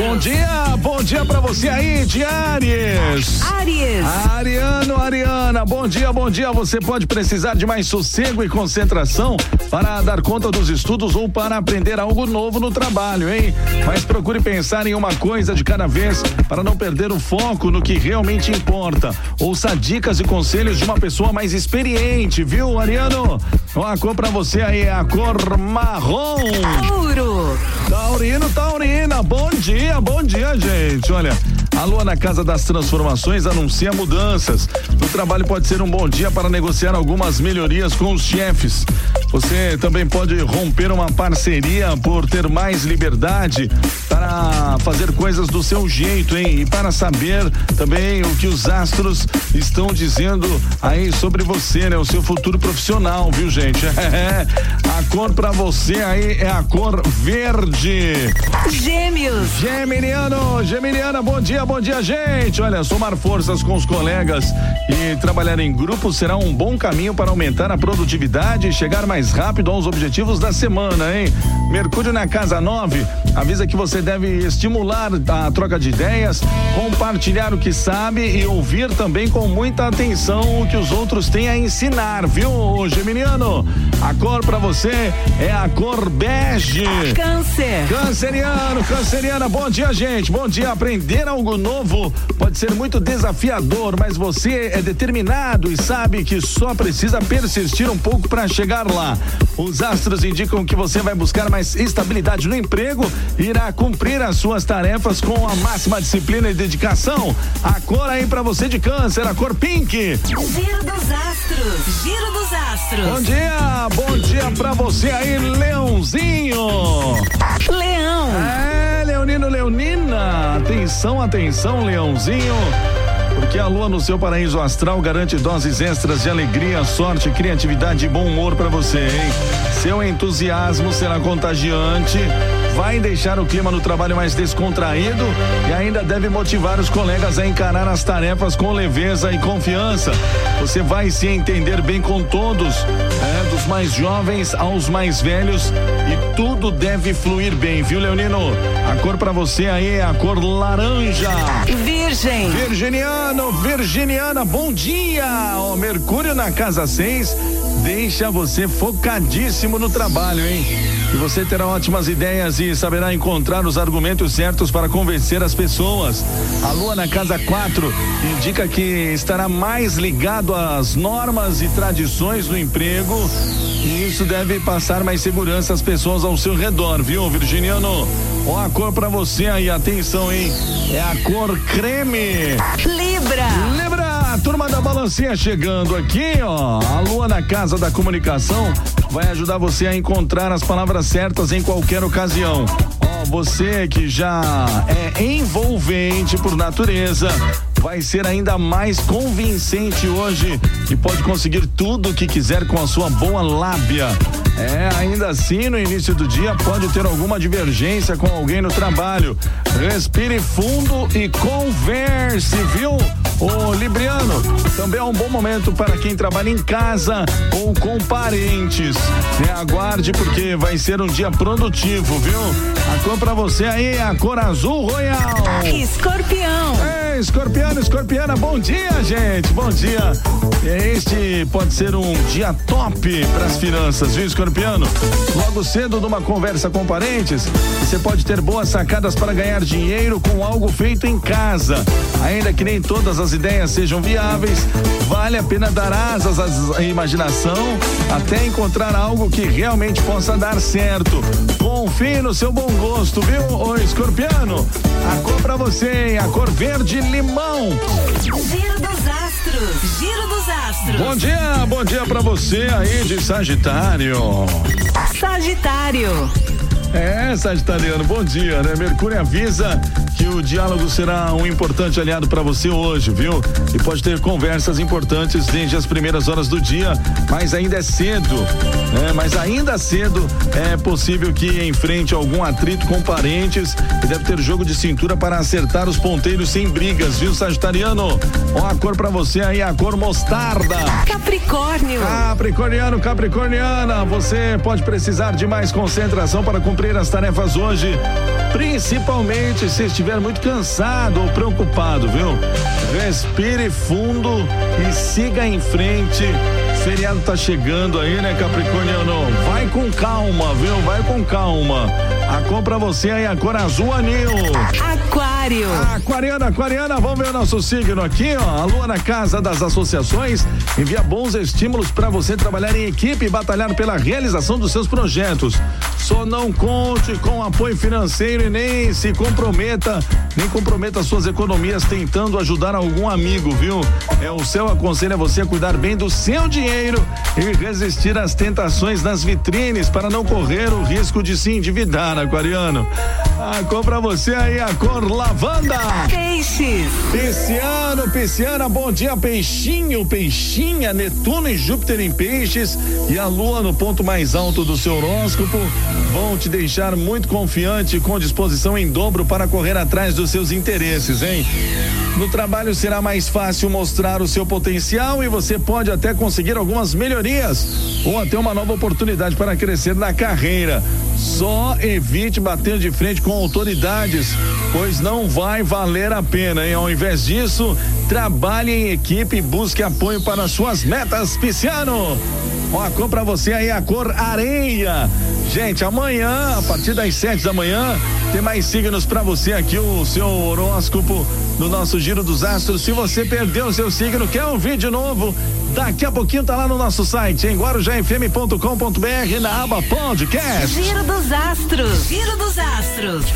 Bom dia, bom dia pra você aí de Aries. Aries. Ariano, Ariana, bom dia, bom dia. Você pode precisar de mais sossego e concentração para dar conta dos estudos ou para aprender algo novo no trabalho, hein? Mas procure pensar em uma coisa de cada vez para não perder o foco no que realmente importa. Ouça dicas e conselhos de uma pessoa mais experiente, viu, Ariano? A cor pra você aí é a cor marrom. Tauro. Taurino, Taurina, bom dia, bom dia, gente. Olha, a lua na Casa das Transformações anuncia mudanças. O trabalho pode ser um bom dia para negociar algumas melhorias com os chefes. Você também pode romper uma parceria por ter mais liberdade para fazer coisas do seu jeito, hein? E para saber também o que os astros estão dizendo aí sobre você, né? O seu futuro profissional, viu, gente? É, a cor para você aí é a cor verde. Gêmeos. Geminiano, Geminiana, bom dia, bom dia, gente. Olha, somar forças com os colegas e trabalhar em grupo será um bom caminho para aumentar a produtividade e chegar mais rápido aos objetivos da semana, hein? Mercúrio na casa 9 avisa que você deve estimular a troca de ideias, compartilhar o que sabe e ouvir também com muita atenção o que os outros têm a ensinar, viu, Geminiano? A cor para você é a cor bege. Câncer. Canceriano, canceriana, bom dia, gente. Bom dia. Aprender algo novo pode ser muito desafiador, mas você é determinado e sabe que só precisa persistir um pouco para chegar lá. Os astros indicam que você vai buscar mais estabilidade no emprego irá cumprir as suas tarefas com a máxima disciplina e dedicação. A cor aí para você de câncer, a cor pink. Giro dos astros. Giro dos astros. Bom dia, bom dia pra você aí, Leãozinho. Leão. É, Leonino, Leonina. Atenção, atenção, Leãozinho. Porque a lua no seu paraíso astral garante doses extras de alegria, sorte, criatividade e bom humor pra você, hein? Seu entusiasmo será contagiante, vai deixar o clima no trabalho mais descontraído e ainda deve motivar os colegas a encarar as tarefas com leveza e confiança. Você vai se entender bem com todos, é, dos mais jovens aos mais velhos e tudo deve fluir bem, viu, Leonino? A cor pra você aí é a cor laranja. Virgem. Virginiano, Virginiana, bom dia! Ó, Mercúrio na casa 6 deixa você focadíssimo no trabalho, hein? E você terá ótimas ideias e saberá encontrar os argumentos certos para convencer as pessoas. A lua na casa 4 indica que estará mais ligado às normas e tradições do emprego. E isso deve passar mais segurança às pessoas ao seu redor, viu, Virginiano? Ó, a cor pra você aí, atenção, hein? É a cor creme. Libra. Turma da balancinha chegando aqui, ó. A lua na casa da comunicação vai ajudar você a encontrar as palavras certas em qualquer ocasião. Ó, você que já é envolvente por natureza, vai ser ainda mais convincente hoje e pode conseguir tudo o que quiser com a sua boa lábia. É, ainda assim, no início do dia pode ter alguma divergência com alguém no trabalho. Respire fundo e converse, viu? Ô Libriano, também é um bom momento para quem trabalha em casa ou com parentes. É, aguarde porque vai ser um dia produtivo, viu? A cor pra você aí é a cor azul royal. Escorpião. Escorpiano, escorpiana, bom dia, gente, bom dia. Este pode ser um dia top para as finanças, viu, escorpiano? Logo cedo, numa conversa com parentes, você pode ter boas sacadas para ganhar dinheiro com algo feito em casa. Ainda que nem todas as ideias sejam viáveis, vale a pena dar asas à imaginação até encontrar algo que realmente possa dar certo. Confie no seu bom gosto, viu, ô escorpiano? A cor pra você, a cor verde limão. Giro dos astros. Giro dos astros. Bom dia, bom dia pra você aí de Sagitário. Sagitário. É, Sagitariano, bom dia, né? Mercúrio avisa que o diálogo será um importante aliado para você hoje, viu? E pode ter conversas importantes desde as primeiras horas do dia, mas ainda é cedo, né? Mas ainda cedo é possível que enfrente algum atrito com parentes e deve ter jogo de cintura para acertar os ponteiros sem brigas, viu, Sagitariano? Ó, a cor para você aí, a cor mostarda. Capricórnio. Capricorniano, Capricorniana, você pode precisar de mais concentração para cumprir cumprir as tarefas hoje, principalmente se estiver muito cansado ou preocupado, viu? Respire fundo e siga em frente. Feriado tá chegando aí, né, Capricorniano? Vai com calma, viu? Vai com calma. A cor pra você aí, a cor azul anil. Aquariana, aquariana, vamos ver o nosso signo aqui, ó. A lua na casa das associações envia bons estímulos para você trabalhar em equipe e batalhar pela realização dos seus projetos. Só não conte com apoio financeiro e nem se comprometa, nem comprometa suas economias tentando ajudar algum amigo, viu? É o seu aconselho a você cuidar bem do seu dinheiro e resistir às tentações nas vitrines para não correr o risco de se endividar, aquariano. A cor pra você aí, a cor lavanda. Peixes. Pisciano, Pisciana, bom dia, peixinho, peixinha, Netuno e Júpiter em peixes e a lua no ponto mais alto do seu horóscopo vão te deixar muito confiante e com disposição em dobro para correr atrás dos seus interesses, hein? No trabalho será mais fácil mostrar o seu potencial e você pode até conseguir algumas melhorias ou até uma nova oportunidade para crescer na carreira. Só evite bater de frente com autoridades, pois não vai valer a pena, hein? Ao invés disso, trabalhe em equipe e busque apoio para suas metas, Pisciano. Ó, a cor pra você aí, a cor areia. Gente, amanhã, a partir das sete da manhã, tem mais signos pra você aqui, o seu horóscopo no nosso Giro dos Astros. Se você perdeu o seu signo, quer um vídeo novo, daqui a pouquinho tá lá no nosso site, em guarujafm.com.br, na aba podcast. Giro dos Astros. Giro dos Astros.